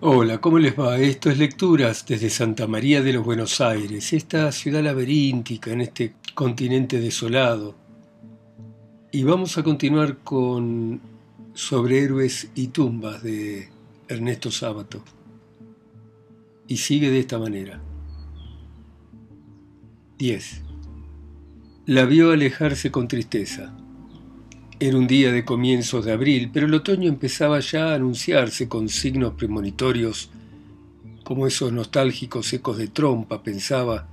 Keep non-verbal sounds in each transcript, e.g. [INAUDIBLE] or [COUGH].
Hola, ¿cómo les va? Esto es Lecturas desde Santa María de los Buenos Aires, esta ciudad laberíntica en este continente desolado. Y vamos a continuar con Sobre héroes y tumbas de Ernesto Sábato. Y sigue de esta manera. 10. La vio alejarse con tristeza. Era un día de comienzos de abril, pero el otoño empezaba ya a anunciarse con signos premonitorios, como esos nostálgicos ecos de trompa, pensaba,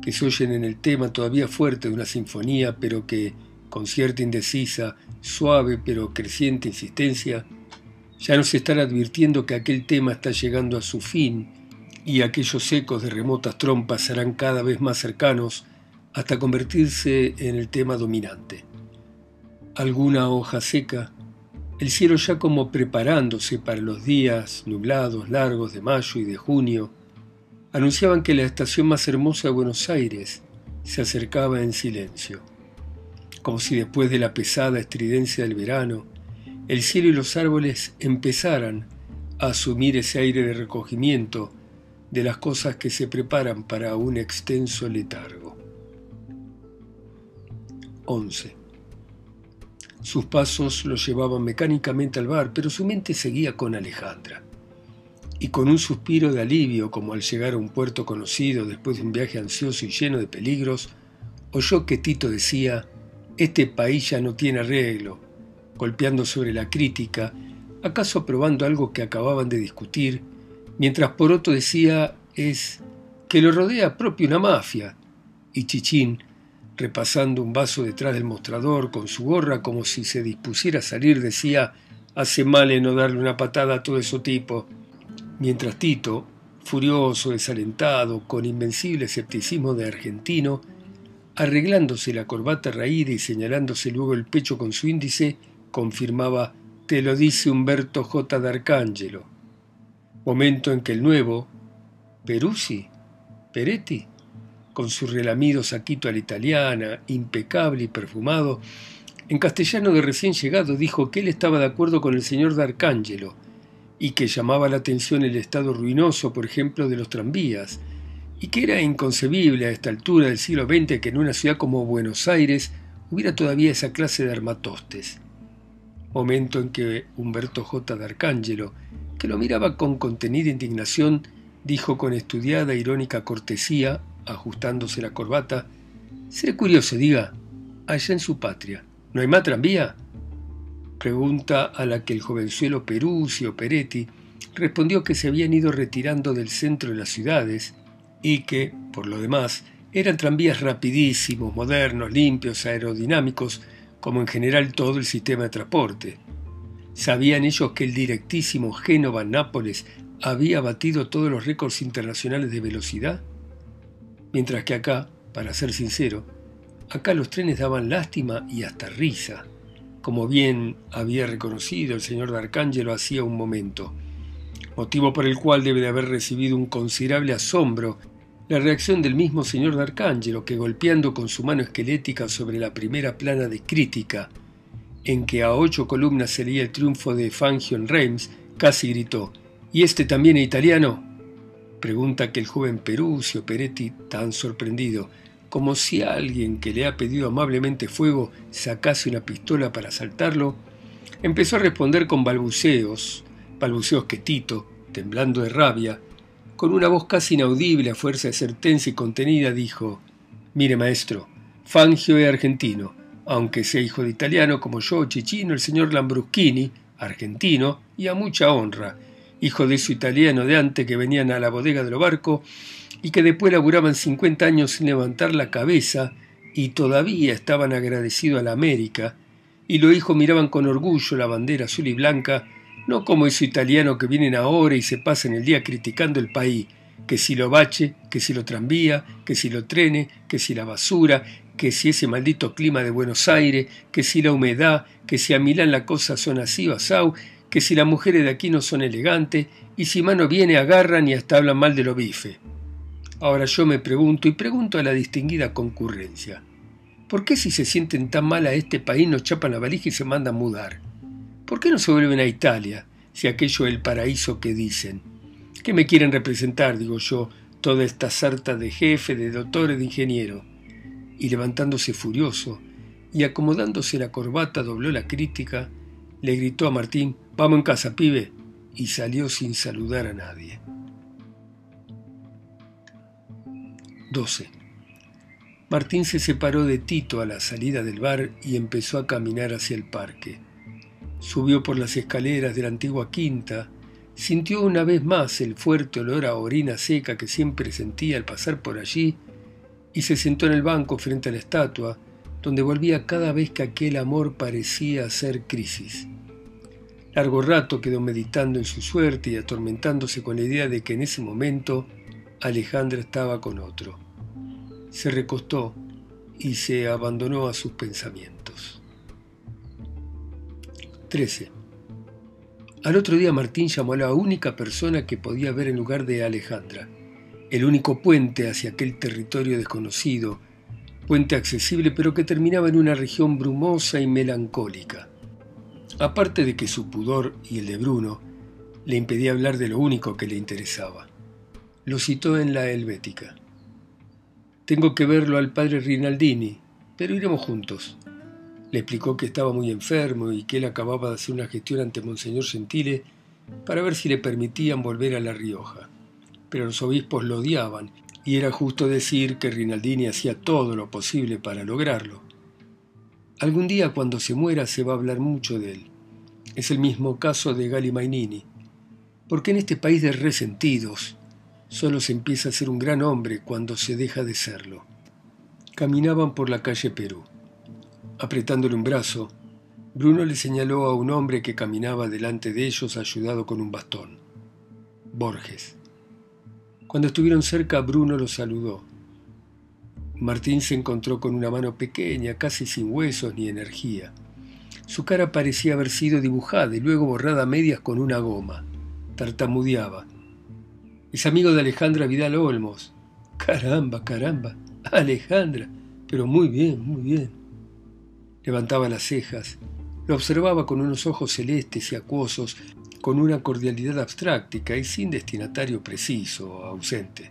que se oyen en el tema todavía fuerte de una sinfonía, pero que, con cierta indecisa, suave pero creciente insistencia, ya nos están advirtiendo que aquel tema está llegando a su fin y aquellos ecos de remotas trompas serán cada vez más cercanos hasta convertirse en el tema dominante alguna hoja seca, el cielo ya como preparándose para los días nublados largos de mayo y de junio, anunciaban que la estación más hermosa de Buenos Aires se acercaba en silencio, como si después de la pesada estridencia del verano, el cielo y los árboles empezaran a asumir ese aire de recogimiento de las cosas que se preparan para un extenso letargo. 11. Sus pasos lo llevaban mecánicamente al bar, pero su mente seguía con Alejandra. Y con un suspiro de alivio, como al llegar a un puerto conocido después de un viaje ansioso y lleno de peligros, oyó que Tito decía, este país ya no tiene arreglo, golpeando sobre la crítica, acaso probando algo que acababan de discutir, mientras por otro decía, es que lo rodea propio una mafia, y Chichín, repasando un vaso detrás del mostrador con su gorra como si se dispusiera a salir, decía, hace mal en no darle una patada a todo ese tipo. Mientras Tito, furioso, desalentado, con invencible escepticismo de argentino, arreglándose la corbata raída y señalándose luego el pecho con su índice, confirmaba, te lo dice Humberto J. D'Arcangelo. Momento en que el nuevo, Peruzzi, Peretti, con su relamido saquito a la italiana, impecable y perfumado, en castellano de recién llegado dijo que él estaba de acuerdo con el señor D'Arcangelo y que llamaba la atención el estado ruinoso, por ejemplo, de los tranvías, y que era inconcebible a esta altura del siglo XX que en una ciudad como Buenos Aires hubiera todavía esa clase de armatostes. Momento en que Humberto J. D'Arcangelo, que lo miraba con contenida indignación, dijo con estudiada irónica cortesía ajustándose la corbata. Seré curioso, diga, allá en su patria, ¿no hay más tranvía? Pregunta a la que el jovenzuelo Peruzzi Peretti respondió que se habían ido retirando del centro de las ciudades y que, por lo demás, eran tranvías rapidísimos, modernos, limpios, aerodinámicos, como en general todo el sistema de transporte. ¿Sabían ellos que el directísimo Génova-Nápoles había batido todos los récords internacionales de velocidad? Mientras que acá, para ser sincero, acá los trenes daban lástima y hasta risa, como bien había reconocido el señor D'Arcángelo hacía un momento, motivo por el cual debe de haber recibido un considerable asombro la reacción del mismo señor D'Arcángelo que golpeando con su mano esquelética sobre la primera plana de crítica, en que a ocho columnas se leía el triunfo de Fangio en Reims, casi gritó, ¿Y este también es italiano? Pregunta que el joven Perucio Peretti, tan sorprendido, como si alguien que le ha pedido amablemente fuego sacase una pistola para asaltarlo, empezó a responder con balbuceos, balbuceos que Tito, temblando de rabia, con una voz casi inaudible a fuerza de ser tensa y contenida, dijo, Mire maestro, Fangio es argentino, aunque sea hijo de italiano como yo, chichino, el señor Lambruschini, argentino, y a mucha honra, hijo de su italiano de antes que venían a la bodega de los barcos y que después laburaban 50 años sin levantar la cabeza y todavía estaban agradecidos a la América, y los hijos miraban con orgullo la bandera azul y blanca, no como esos italianos que vienen ahora y se pasan el día criticando el país, que si lo bache, que si lo tranvía, que si lo trene, que si la basura, que si ese maldito clima de Buenos Aires, que si la humedad, que si a Milán la cosa son así o que si las mujeres de aquí no son elegantes y si mano viene agarran y hasta hablan mal de lo bife. Ahora yo me pregunto y pregunto a la distinguida concurrencia, ¿por qué si se sienten tan mal a este país nos chapan la valija y se mandan mudar? ¿Por qué no se vuelven a Italia? si aquello es el paraíso que dicen. ¿Qué me quieren representar, digo yo, toda esta sarta de jefe, de doctores, de ingeniero? Y levantándose furioso y acomodándose la corbata, dobló la crítica, le gritó a Martín, vamos en casa, pibe, y salió sin saludar a nadie. 12. Martín se separó de Tito a la salida del bar y empezó a caminar hacia el parque. Subió por las escaleras de la antigua quinta, sintió una vez más el fuerte olor a orina seca que siempre sentía al pasar por allí y se sentó en el banco frente a la estatua, donde volvía cada vez que aquel amor parecía hacer crisis. Largo rato quedó meditando en su suerte y atormentándose con la idea de que en ese momento Alejandra estaba con otro. Se recostó y se abandonó a sus pensamientos. 13. Al otro día Martín llamó a la única persona que podía ver en lugar de Alejandra, el único puente hacia aquel territorio desconocido, puente accesible pero que terminaba en una región brumosa y melancólica. Aparte de que su pudor y el de Bruno le impedía hablar de lo único que le interesaba. Lo citó en la Helvética. Tengo que verlo al padre Rinaldini, pero iremos juntos. Le explicó que estaba muy enfermo y que él acababa de hacer una gestión ante Monseñor Gentile para ver si le permitían volver a La Rioja. Pero los obispos lo odiaban y era justo decir que Rinaldini hacía todo lo posible para lograrlo. Algún día cuando se muera se va a hablar mucho de él. Es el mismo caso de Gali Mainini, porque en este país de resentidos solo se empieza a ser un gran hombre cuando se deja de serlo. Caminaban por la calle Perú. Apretándole un brazo, Bruno le señaló a un hombre que caminaba delante de ellos ayudado con un bastón. Borges. Cuando estuvieron cerca, Bruno lo saludó. Martín se encontró con una mano pequeña, casi sin huesos ni energía. Su cara parecía haber sido dibujada y luego borrada a medias con una goma. Tartamudeaba. Es amigo de Alejandra Vidal Olmos. Caramba, caramba. Alejandra. Pero muy bien, muy bien. Levantaba las cejas, lo observaba con unos ojos celestes y acuosos, con una cordialidad abstractica y sin destinatario preciso o ausente.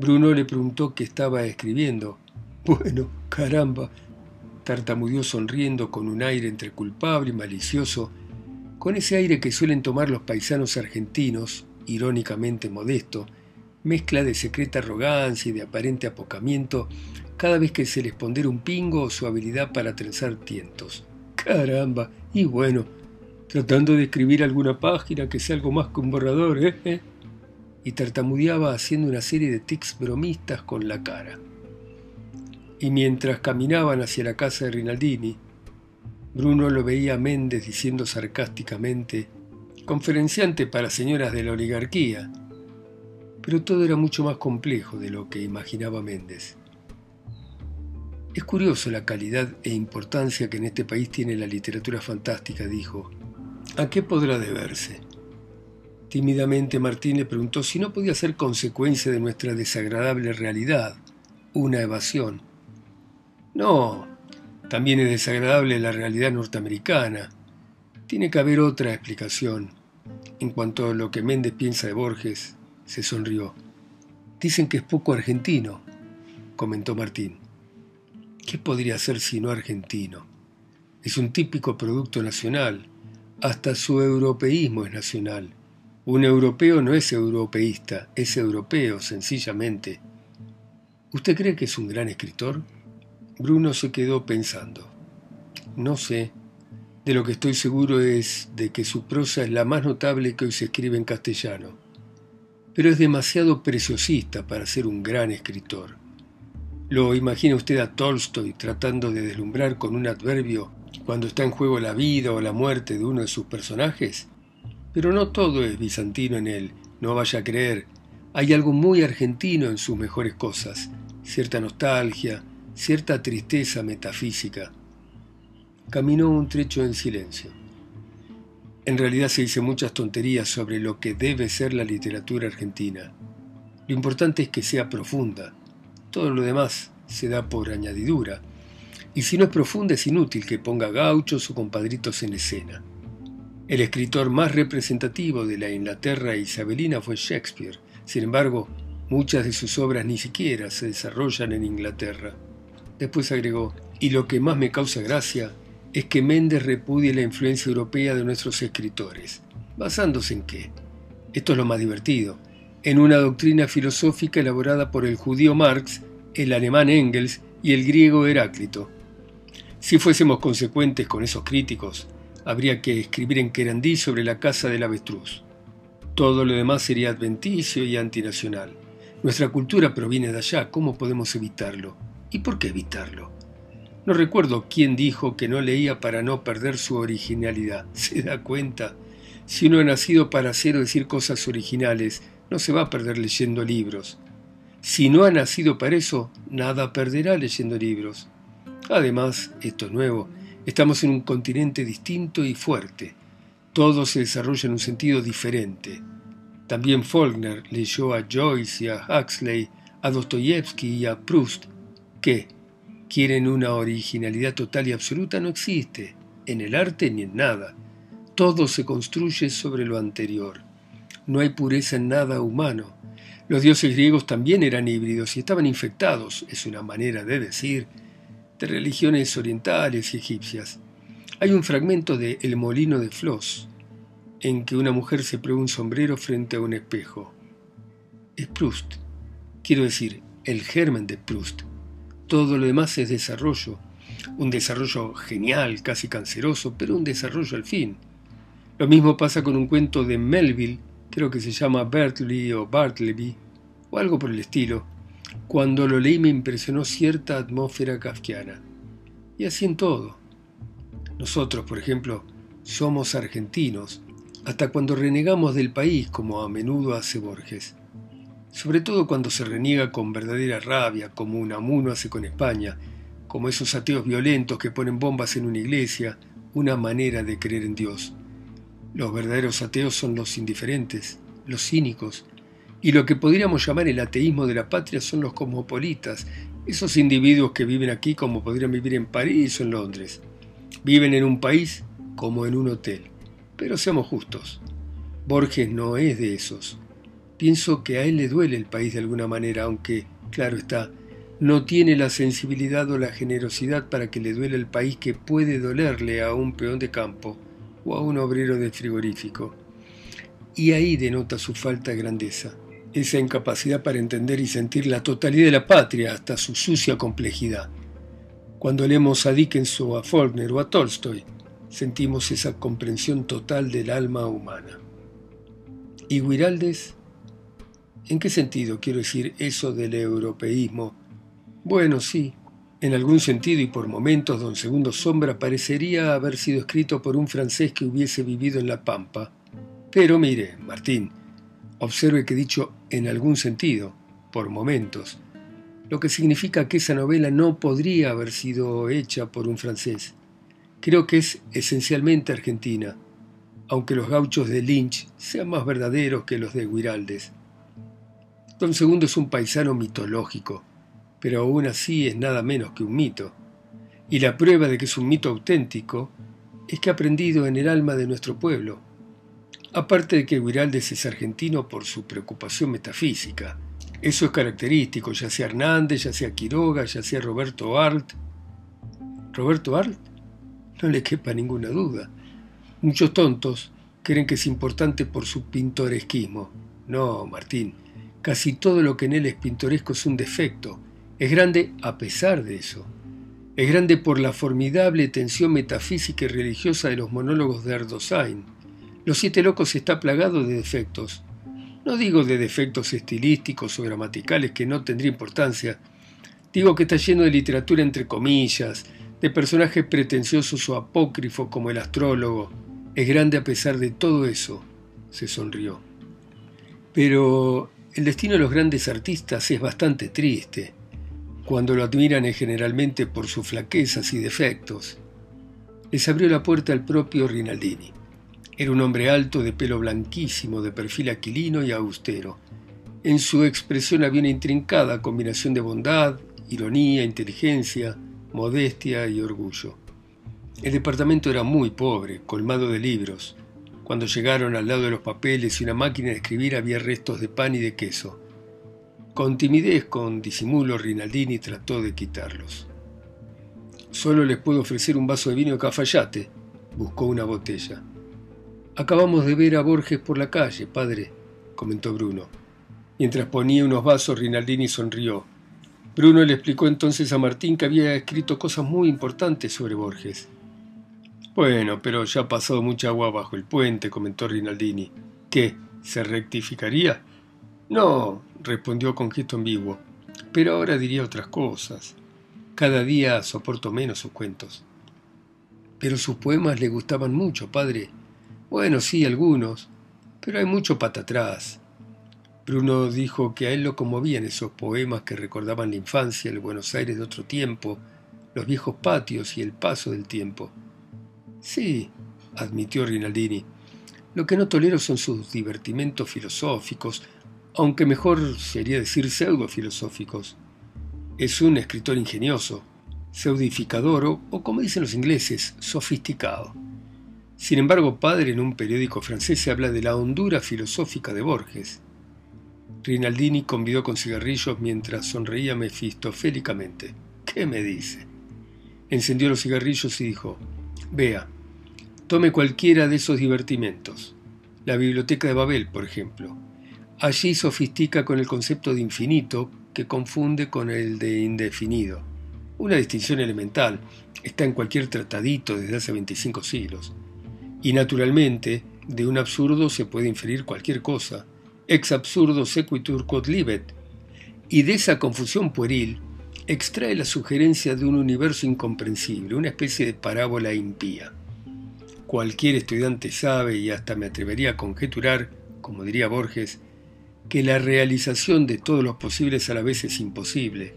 Bruno le preguntó qué estaba escribiendo. Bueno, caramba, tartamudeó sonriendo con un aire entre culpable y malicioso, con ese aire que suelen tomar los paisanos argentinos, irónicamente modesto, mezcla de secreta arrogancia y de aparente apocamiento cada vez que se les pondera un pingo o su habilidad para trenzar tientos. Caramba, y bueno, tratando de escribir alguna página que sea algo más que un borrador, ¿eh? ¿eh? Y tartamudeaba haciendo una serie de tics bromistas con la cara. Y mientras caminaban hacia la casa de Rinaldini, Bruno lo veía a Méndez diciendo sarcásticamente, conferenciante para señoras de la oligarquía. Pero todo era mucho más complejo de lo que imaginaba Méndez. Es curioso la calidad e importancia que en este país tiene la literatura fantástica, dijo. ¿A qué podrá deberse? Tímidamente Martín le preguntó si no podía ser consecuencia de nuestra desagradable realidad, una evasión. No, también es desagradable la realidad norteamericana. Tiene que haber otra explicación. En cuanto a lo que Méndez piensa de Borges, se sonrió. Dicen que es poco argentino, comentó Martín. ¿Qué podría ser sino argentino? Es un típico producto nacional. Hasta su europeísmo es nacional. Un europeo no es europeísta, es europeo, sencillamente. ¿Usted cree que es un gran escritor? Bruno se quedó pensando. No sé. De lo que estoy seguro es de que su prosa es la más notable que hoy se escribe en castellano. Pero es demasiado preciosista para ser un gran escritor. ¿Lo imagina usted a Tolstoy tratando de deslumbrar con un adverbio cuando está en juego la vida o la muerte de uno de sus personajes? Pero no todo es bizantino en él, no vaya a creer. Hay algo muy argentino en sus mejores cosas, cierta nostalgia, cierta tristeza metafísica. Caminó un trecho en silencio. En realidad se dice muchas tonterías sobre lo que debe ser la literatura argentina. Lo importante es que sea profunda, todo lo demás se da por añadidura. Y si no es profunda es inútil que ponga gauchos o compadritos en escena. El escritor más representativo de la Inglaterra isabelina fue Shakespeare. Sin embargo, muchas de sus obras ni siquiera se desarrollan en Inglaterra. Después agregó, y lo que más me causa gracia es que Méndez repudie la influencia europea de nuestros escritores. ¿Basándose en qué? Esto es lo más divertido. En una doctrina filosófica elaborada por el judío Marx, el alemán Engels y el griego Heráclito. Si fuésemos consecuentes con esos críticos, habría que escribir en querandí sobre la casa del avestruz. Todo lo demás sería adventicio y antinacional. Nuestra cultura proviene de allá, ¿cómo podemos evitarlo? ¿Y por qué evitarlo? No recuerdo quién dijo que no leía para no perder su originalidad. [LAUGHS] ¿Se da cuenta? Si uno ha nacido para hacer o decir cosas originales, no se va a perder leyendo libros. Si no ha nacido para eso, nada perderá leyendo libros. Además, esto es nuevo, estamos en un continente distinto y fuerte. Todo se desarrolla en un sentido diferente. También Faulkner leyó a Joyce y a Huxley, a Dostoyevsky y a Proust. ¿Qué? ¿Quieren una originalidad total y absoluta? No existe, en el arte ni en nada. Todo se construye sobre lo anterior. No hay pureza en nada humano. Los dioses griegos también eran híbridos y estaban infectados, es una manera de decir, de religiones orientales y egipcias. Hay un fragmento de El molino de Flos, en que una mujer se prueba un sombrero frente a un espejo. Es Proust, quiero decir, el germen de Proust. Todo lo demás es desarrollo, un desarrollo genial, casi canceroso, pero un desarrollo al fin. Lo mismo pasa con un cuento de Melville, creo que se llama Bertley o Bartleby, o algo por el estilo. Cuando lo leí me impresionó cierta atmósfera kafkiana. Y así en todo. Nosotros, por ejemplo, somos argentinos, hasta cuando renegamos del país, como a menudo hace Borges. Sobre todo cuando se reniega con verdadera rabia, como Unamuno hace con España, como esos ateos violentos que ponen bombas en una iglesia, una manera de creer en Dios. Los verdaderos ateos son los indiferentes, los cínicos, y lo que podríamos llamar el ateísmo de la patria son los cosmopolitas, esos individuos que viven aquí como podrían vivir en París o en Londres. Viven en un país como en un hotel. Pero seamos justos, Borges no es de esos. Pienso que a él le duele el país de alguna manera, aunque, claro está, no tiene la sensibilidad o la generosidad para que le duele el país que puede dolerle a un peón de campo o a un obrero de frigorífico. Y ahí denota su falta de grandeza, esa incapacidad para entender y sentir la totalidad de la patria hasta su sucia complejidad. Cuando leemos a Dickens o a Faulkner o a Tolstoy, sentimos esa comprensión total del alma humana. ¿Y Guiraldes? ¿En qué sentido quiero decir eso del europeísmo? Bueno, sí, en algún sentido y por momentos, don Segundo Sombra parecería haber sido escrito por un francés que hubiese vivido en La Pampa. Pero mire, Martín, observe que he dicho en algún sentido, por momentos, lo que significa que esa novela no podría haber sido hecha por un francés. Creo que es esencialmente argentina, aunque los gauchos de Lynch sean más verdaderos que los de Guiraldes. Don Segundo es un paisano mitológico, pero aún así es nada menos que un mito. Y la prueba de que es un mito auténtico es que ha aprendido en el alma de nuestro pueblo. Aparte de que Guiraldes es argentino por su preocupación metafísica. Eso es característico, ya sea Hernández, ya sea Quiroga, ya sea Roberto Arlt. ¿Roberto Arlt? No le quepa ninguna duda. Muchos tontos creen que es importante por su pintoresquismo. No, Martín, casi todo lo que en él es pintoresco es un defecto, es grande a pesar de eso. Es grande por la formidable tensión metafísica y religiosa de los monólogos de Erdosain. Los Siete Locos está plagado de defectos. No digo de defectos estilísticos o gramaticales que no tendría importancia. Digo que está lleno de literatura entre comillas, de personajes pretenciosos o apócrifos como el astrólogo. Es grande a pesar de todo eso, se sonrió. Pero el destino de los grandes artistas es bastante triste cuando lo admiran es generalmente por sus flaquezas y defectos. Les abrió la puerta al propio Rinaldini. Era un hombre alto, de pelo blanquísimo, de perfil aquilino y austero. En su expresión había una intrincada combinación de bondad, ironía, inteligencia, modestia y orgullo. El departamento era muy pobre, colmado de libros, Cuando llegaron al lado de los papeles y una máquina de escribir había restos de pan y de queso. Con timidez, con disimulo, Rinaldini trató de quitarlos. Solo les puedo ofrecer un vaso de vino de Cafayate. Buscó una botella. Acabamos de ver a Borges por la calle, padre, comentó Bruno. Mientras ponía unos vasos, Rinaldini sonrió. Bruno le explicó entonces a Martín que había escrito cosas muy importantes sobre Borges. Bueno, pero ya pasado mucha agua bajo el puente, comentó Rinaldini. ¿Qué? ¿Se rectificaría? No, respondió con gesto ambiguo, pero ahora diría otras cosas. Cada día soporto menos sus cuentos. Pero sus poemas le gustaban mucho, padre. Bueno, sí, algunos, pero hay mucho atrás. Bruno dijo que a él lo conmovían esos poemas que recordaban la infancia, el Buenos Aires de otro tiempo, los viejos patios y el paso del tiempo. Sí, admitió Rinaldini. Lo que no tolero son sus divertimentos filosóficos, aunque mejor sería decir pseudo-filosóficos. Es un escritor ingenioso, pseudificador o, o, como dicen los ingleses, sofisticado. Sin embargo, padre en un periódico francés se habla de la hondura filosófica de Borges. Rinaldini convidó con cigarrillos mientras sonreía mefistofélicamente. ¿Qué me dice? Encendió los cigarrillos y dijo, Vea, tome cualquiera de esos divertimentos. La biblioteca de Babel, por ejemplo. Allí sofistica con el concepto de infinito que confunde con el de indefinido. Una distinción elemental está en cualquier tratadito desde hace 25 siglos. Y naturalmente, de un absurdo se puede inferir cualquier cosa, ex absurdo sequitur quod libet, y de esa confusión pueril extrae la sugerencia de un universo incomprensible, una especie de parábola impía. Cualquier estudiante sabe, y hasta me atrevería a conjeturar, como diría Borges, que la realización de todos los posibles a la vez es imposible.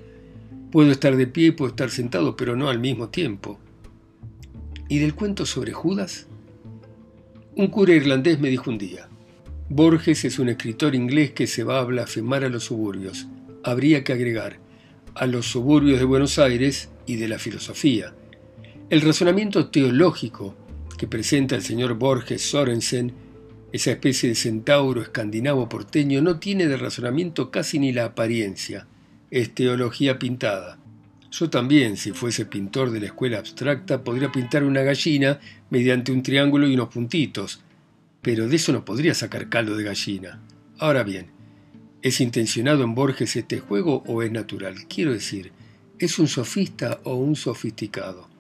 Puedo estar de pie, puedo estar sentado, pero no al mismo tiempo. ¿Y del cuento sobre Judas? Un cura irlandés me dijo un día, Borges es un escritor inglés que se va a blasfemar a los suburbios. Habría que agregar, a los suburbios de Buenos Aires y de la filosofía. El razonamiento teológico que presenta el señor Borges Sorensen, esa especie de centauro escandinavo porteño, no tiene de razonamiento casi ni la apariencia. Es teología pintada. Yo también, si fuese pintor de la escuela abstracta, podría pintar una gallina mediante un triángulo y unos puntitos, pero de eso no podría sacar caldo de gallina. Ahora bien, ¿es intencionado en Borges este juego o es natural? Quiero decir, ¿es un sofista o un sofisticado?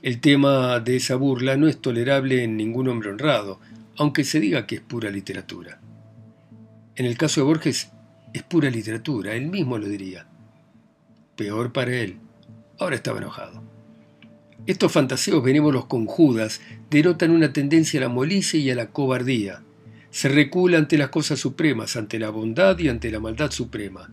El tema de esa burla no es tolerable en ningún hombre honrado, aunque se diga que es pura literatura. En el caso de Borges es pura literatura, él mismo lo diría. Peor para él. Ahora estaba enojado. Estos fantaseos benévolos con Judas denotan una tendencia a la molicie y a la cobardía. Se recula ante las cosas supremas, ante la bondad y ante la maldad suprema.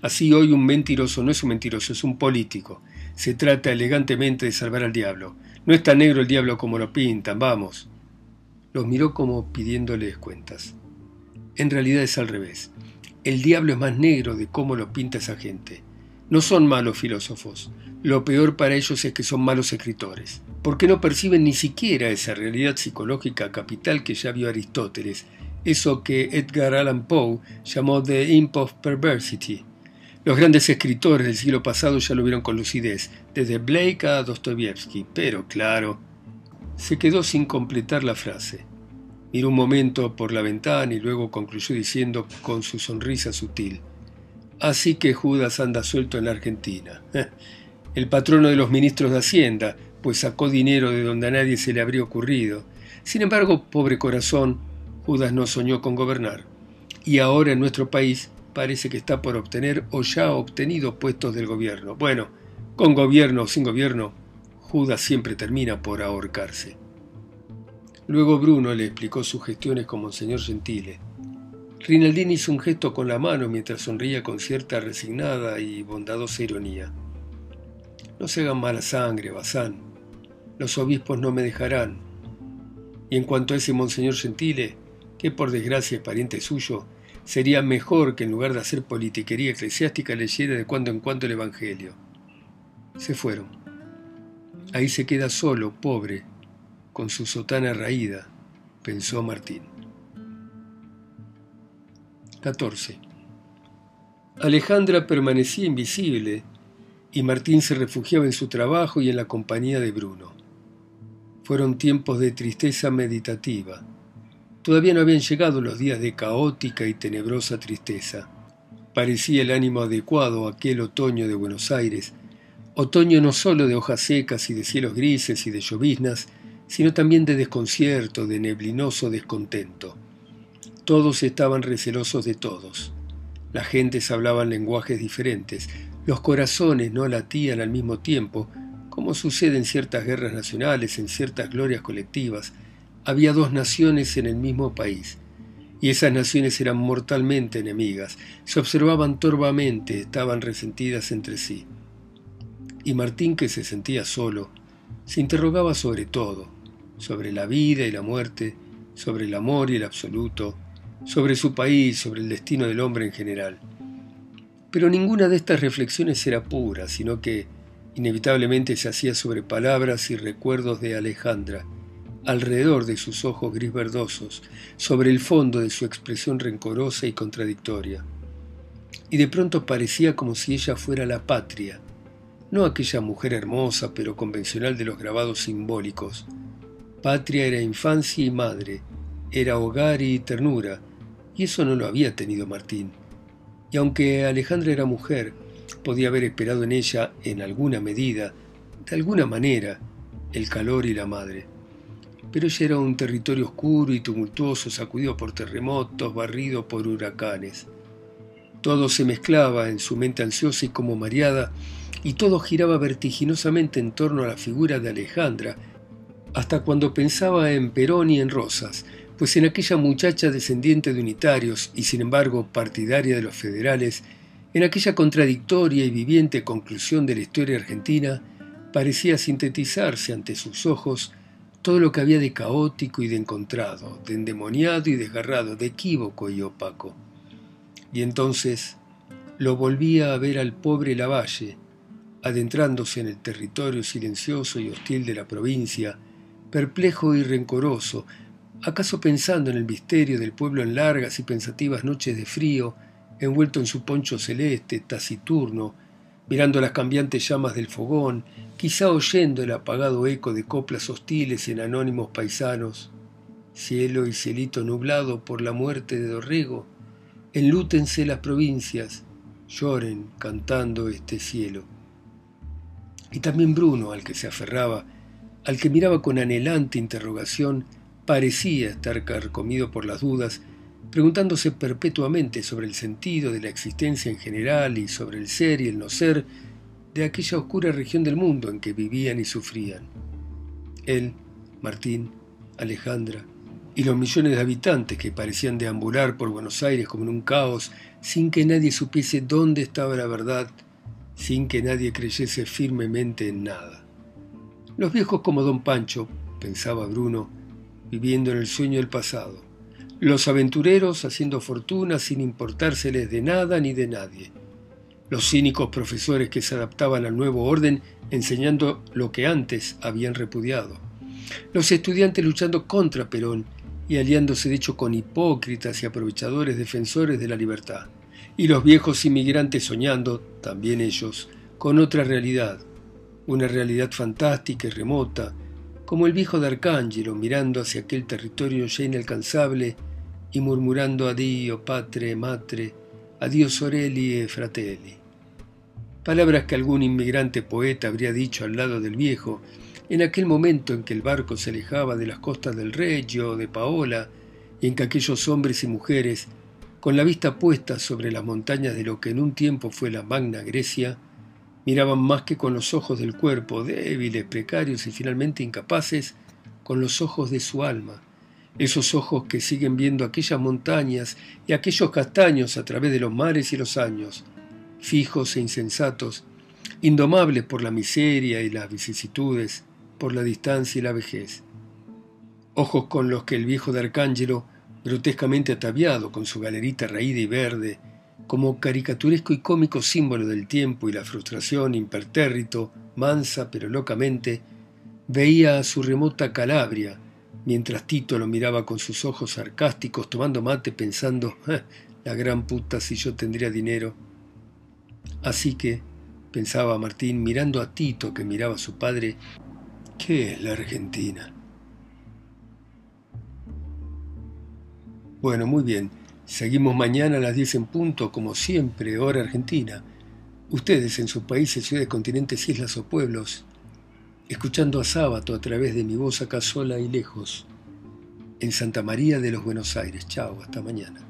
Así hoy un mentiroso no es un mentiroso, es un político. Se trata elegantemente de salvar al diablo. No es tan negro el diablo como lo pintan, vamos. Los miró como pidiéndoles cuentas. En realidad es al revés. El diablo es más negro de cómo lo pinta esa gente. No son malos filósofos. Lo peor para ellos es que son malos escritores, porque no perciben ni siquiera esa realidad psicológica capital que ya vio Aristóteles, eso que Edgar Allan Poe llamó The Imp of Perversity. Los grandes escritores del siglo pasado ya lo vieron con lucidez, desde Blake a Dostoyevsky, pero claro, se quedó sin completar la frase. Miró un momento por la ventana y luego concluyó diciendo con su sonrisa sutil, Así que Judas anda suelto en la Argentina. [LAUGHS] El patrono de los ministros de Hacienda, pues sacó dinero de donde a nadie se le habría ocurrido. Sin embargo, pobre corazón, Judas no soñó con gobernar. Y ahora en nuestro país parece que está por obtener o ya ha obtenido puestos del gobierno. Bueno, con gobierno o sin gobierno, Judas siempre termina por ahorcarse. Luego Bruno le explicó sus gestiones como Monseñor Gentile Rinaldini hizo un gesto con la mano mientras sonría con cierta resignada y bondadosa ironía. No se hagan mala sangre, Bazán. Los obispos no me dejarán. Y en cuanto a ese monseñor Gentile, que por desgracia es pariente suyo, sería mejor que en lugar de hacer politiquería eclesiástica leyera de cuando en cuando el Evangelio. Se fueron. Ahí se queda solo, pobre, con su sotana raída, pensó Martín. 14. Alejandra permanecía invisible y Martín se refugiaba en su trabajo y en la compañía de Bruno. Fueron tiempos de tristeza meditativa. Todavía no habían llegado los días de caótica y tenebrosa tristeza. Parecía el ánimo adecuado a aquel otoño de Buenos Aires, otoño no solo de hojas secas y de cielos grises y de lloviznas, sino también de desconcierto, de neblinoso descontento. Todos estaban recelosos de todos. Las gentes hablaban lenguajes diferentes, los corazones no latían al mismo tiempo, como sucede en ciertas guerras nacionales, en ciertas glorias colectivas. Había dos naciones en el mismo país, y esas naciones eran mortalmente enemigas, se observaban torvamente, estaban resentidas entre sí. Y Martín, que se sentía solo, se interrogaba sobre todo, sobre la vida y la muerte, sobre el amor y el absoluto, sobre su país, sobre el destino del hombre en general. Pero ninguna de estas reflexiones era pura, sino que inevitablemente se hacía sobre palabras y recuerdos de Alejandra, alrededor de sus ojos gris verdosos, sobre el fondo de su expresión rencorosa y contradictoria. Y de pronto parecía como si ella fuera la patria, no aquella mujer hermosa pero convencional de los grabados simbólicos. Patria era infancia y madre, era hogar y ternura, y eso no lo había tenido Martín. Y aunque Alejandra era mujer, podía haber esperado en ella, en alguna medida, de alguna manera, el calor y la madre. Pero ella era un territorio oscuro y tumultuoso, sacudido por terremotos, barrido por huracanes. Todo se mezclaba en su mente ansiosa y como mareada, y todo giraba vertiginosamente en torno a la figura de Alejandra, hasta cuando pensaba en Perón y en Rosas, pues en aquella muchacha descendiente de unitarios y sin embargo partidaria de los federales, en aquella contradictoria y viviente conclusión de la historia argentina, parecía sintetizarse ante sus ojos todo lo que había de caótico y de encontrado, de endemoniado y desgarrado, de equívoco y opaco. Y entonces lo volvía a ver al pobre Lavalle, adentrándose en el territorio silencioso y hostil de la provincia, perplejo y rencoroso, acaso pensando en el misterio del pueblo en largas y pensativas noches de frío, envuelto en su poncho celeste, taciturno, mirando las cambiantes llamas del fogón, quizá oyendo el apagado eco de coplas hostiles en anónimos paisanos. Cielo y cielito nublado por la muerte de Dorrego, enlútense las provincias, lloren cantando este cielo. Y también Bruno, al que se aferraba, al que miraba con anhelante interrogación, parecía estar carcomido por las dudas, preguntándose perpetuamente sobre el sentido de la existencia en general y sobre el ser y el no ser de aquella oscura región del mundo en que vivían y sufrían. Él, Martín, Alejandra y los millones de habitantes que parecían deambular por Buenos Aires como en un caos sin que nadie supiese dónde estaba la verdad, sin que nadie creyese firmemente en nada. Los viejos como don Pancho, pensaba Bruno, viviendo en el sueño del pasado. Los aventureros haciendo fortuna sin importárseles de nada ni de nadie. Los cínicos profesores que se adaptaban al nuevo orden enseñando lo que antes habían repudiado. Los estudiantes luchando contra Perón y aliándose de hecho con hipócritas y aprovechadores defensores de la libertad. Y los viejos inmigrantes soñando, también ellos, con otra realidad, una realidad fantástica y remota, como el viejo de Arcángelo mirando hacia aquel territorio ya inalcanzable y murmurando adiós patre, matre, adiós sorelli e fratelli. Palabras que algún inmigrante poeta habría dicho al lado del viejo en aquel momento en que el barco se alejaba de las costas del Reggio de Paola y en que aquellos hombres y mujeres, con la vista puesta sobre las montañas de lo que en un tiempo fue la Magna Grecia, miraban más que con los ojos del cuerpo, débiles, precarios y finalmente incapaces, con los ojos de su alma, esos ojos que siguen viendo aquellas montañas y aquellos castaños a través de los mares y los años, fijos e insensatos, indomables por la miseria y las vicisitudes, por la distancia y la vejez. Ojos con los que el viejo de Arcángelo, grotescamente ataviado con su galerita raída y verde, como caricaturesco y cómico símbolo del tiempo y la frustración impertérrito, mansa pero locamente, veía a su remota Calabria, mientras Tito lo miraba con sus ojos sarcásticos, tomando mate, pensando, la gran puta si yo tendría dinero. Así que, pensaba Martín, mirando a Tito que miraba a su padre, ¿qué es la Argentina? Bueno, muy bien. Seguimos mañana a las 10 en punto, como siempre, hora argentina. Ustedes en sus países, ciudades, continentes, islas o pueblos, escuchando a Sábato a través de mi voz acá sola y lejos, en Santa María de los Buenos Aires. Chao, hasta mañana.